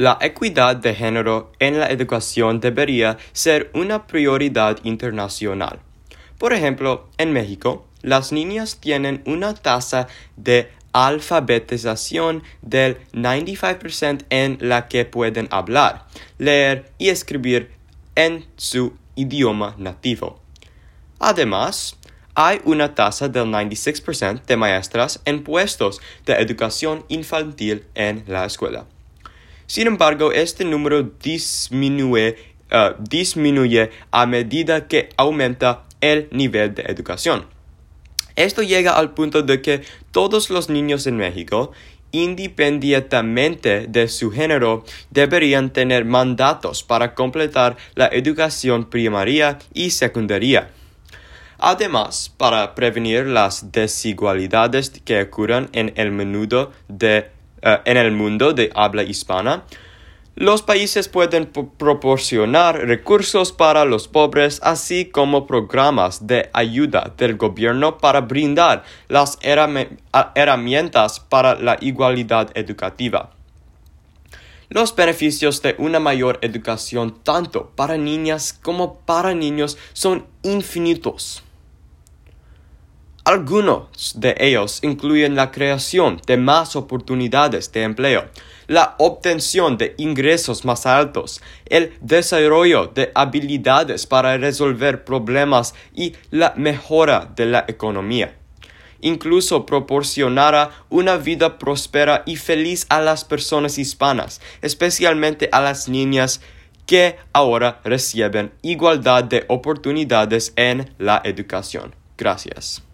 La equidad de género en la educación debería ser una prioridad internacional. Por ejemplo, en México, las niñas tienen una tasa de alfabetización del 95% en la que pueden hablar, leer y escribir en su idioma nativo. Además, hay una tasa del 96% de maestras en puestos de educación infantil en la escuela. Sin embargo, este número disminuye, uh, disminuye a medida que aumenta el nivel de educación. Esto llega al punto de que todos los niños en México, independientemente de su género, deberían tener mandatos para completar la educación primaria y secundaria. Además, para prevenir las desigualdades que ocurren en el, menudo de, eh, en el mundo de habla hispana, los países pueden proporcionar recursos para los pobres, así como programas de ayuda del gobierno para brindar las herramientas para la igualdad educativa. Los beneficios de una mayor educación tanto para niñas como para niños son infinitos. Algunos de ellos incluyen la creación de más oportunidades de empleo, la obtención de ingresos más altos, el desarrollo de habilidades para resolver problemas y la mejora de la economía. Incluso proporcionará una vida próspera y feliz a las personas hispanas, especialmente a las niñas que ahora reciben igualdad de oportunidades en la educación. Gracias.